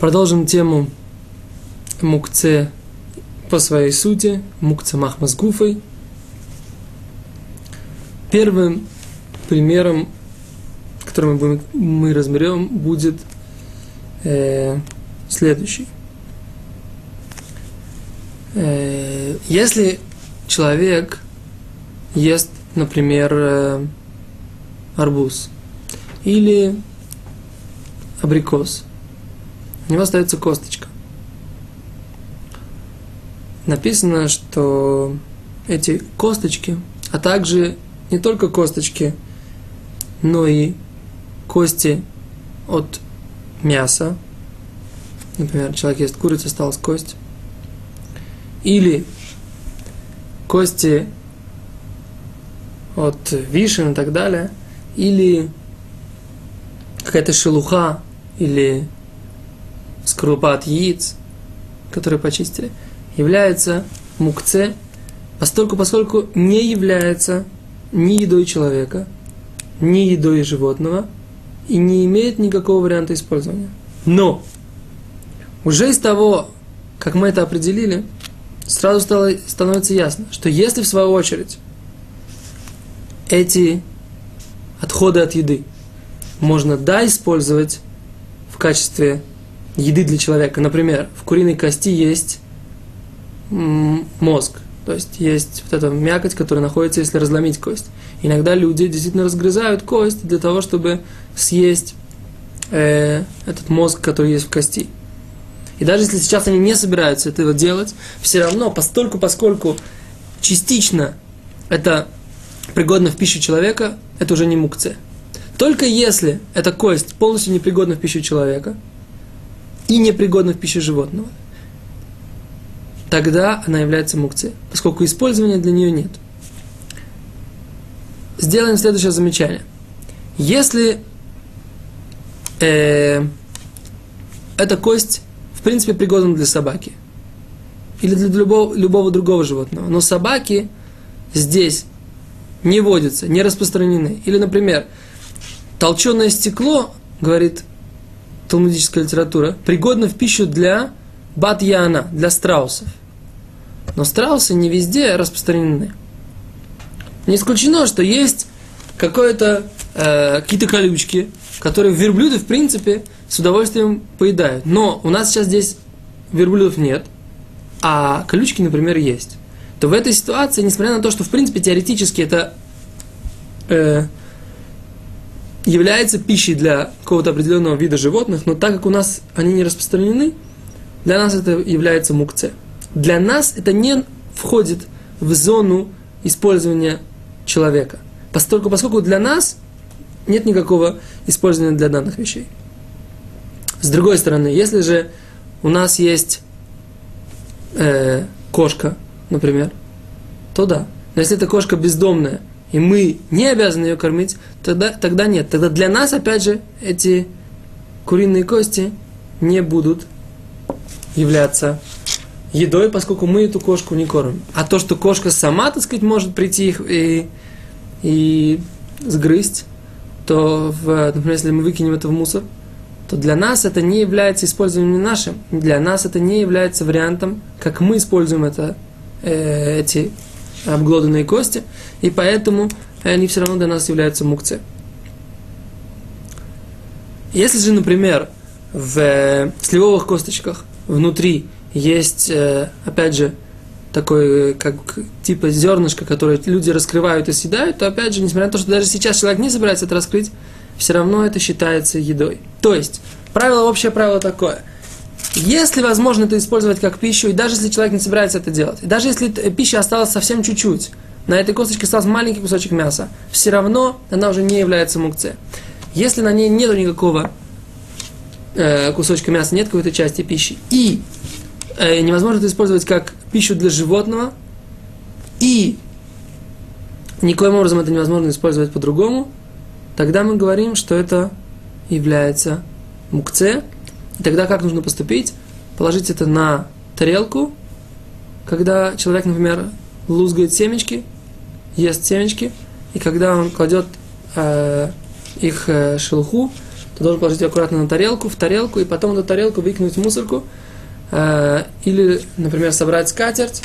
Продолжим тему мукце по своей сути, мукце махмазгуфой. Первым примером, который мы, будем, мы разберем, будет э, следующий. Э, если человек ест, например, э, арбуз или абрикос, у него остается косточка. Написано, что эти косточки, а также не только косточки, но и кости от мяса. Например, человек ест курицу, осталась кость. Или кости от вишен и так далее. Или какая-то шелуха или скорлупа от яиц, которые почистили, является мукце, постольку, поскольку не является ни едой человека, ни едой животного и не имеет никакого варианта использования. Но уже из того, как мы это определили, сразу стало, становится ясно, что если в свою очередь эти отходы от еды можно да использовать в качестве еды для человека. Например, в куриной кости есть мозг, то есть есть вот эта мякоть, которая находится, если разломить кость. Иногда люди действительно разгрызают кость для того, чтобы съесть э, этот мозг, который есть в кости. И даже если сейчас они не собираются этого делать, все равно, постольку, поскольку частично это пригодно в пищу человека, это уже не мукце. Только если эта кость полностью непригодна в пищу человека и непригодна в пищу животного, тогда она является мукцией, поскольку использования для нее нет. Сделаем следующее замечание. Если э, эта кость, в принципе, пригодна для собаки или для любого, любого другого животного, но собаки здесь не водятся, не распространены. Или, например, толченое стекло, говорит талмудическая литература, пригодно в пищу для бат-яна, для страусов. Но страусы не везде распространены. Не исключено, что есть какое-то, э, какие-то колючки, которые верблюды, в принципе, с удовольствием поедают. Но у нас сейчас здесь верблюдов нет, а колючки, например, есть. То в этой ситуации, несмотря на то, что, в принципе, теоретически это э, является пищей для какого-то определенного вида животных, но так как у нас они не распространены, для нас это является мукце. Для нас это не входит в зону использования человека. Поскольку, поскольку для нас нет никакого использования для данных вещей. С другой стороны, если же у нас есть э, кошка, например, то да. Но если эта кошка бездомная, и мы не обязаны ее кормить, тогда, тогда нет. Тогда для нас, опять же, эти куриные кости не будут являться едой, поскольку мы эту кошку не кормим. А то, что кошка сама, так сказать, может прийти их и, и сгрызть, то, в, например, если мы выкинем это в мусор, то для нас это не является использованием нашим. Для нас это не является вариантом, как мы используем это, э, эти обглоданные кости, и поэтому они все равно для нас являются мукце. Если же, например, в э, сливовых косточках внутри есть, э, опять же, такой, как типа зернышко, которое люди раскрывают и съедают, то опять же, несмотря на то, что даже сейчас человек не собирается это раскрыть, все равно это считается едой. То есть, правило, общее правило такое. Если возможно это использовать как пищу, и даже если человек не собирается это делать, и даже если пища осталась совсем чуть-чуть, на этой косточке остался маленький кусочек мяса, все равно она уже не является мукце. Если на ней нет никакого э, кусочка мяса, нет какой-то части пищи, и э, невозможно это использовать как пищу для животного, и никоим образом это невозможно использовать по-другому, тогда мы говорим, что это является мукце, и тогда как нужно поступить? Положить это на тарелку, когда человек, например, лузгает семечки, ест семечки, и когда он кладет э, их э, шелуху, то должен положить аккуратно на тарелку, в тарелку, и потом эту тарелку выкинуть в мусорку. Э, или, например, собрать скатерть,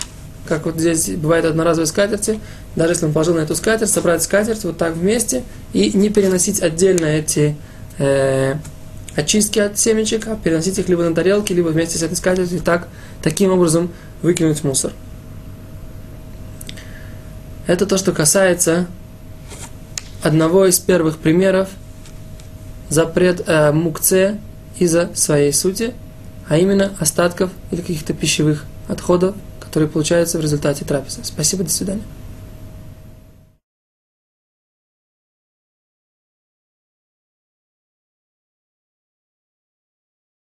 как вот здесь бывает одноразовые скатерти, даже если он положил на эту скатерть, собрать скатерть вот так вместе и не переносить отдельно эти э, очистки от семечек, а переносить их либо на тарелке, либо вместе с этой скатертью, и так, таким образом выкинуть мусор. Это то, что касается одного из первых примеров запрет э, мукце из-за своей сути, а именно остатков или каких-то пищевых отходов, которые получаются в результате трапезы. Спасибо, до свидания.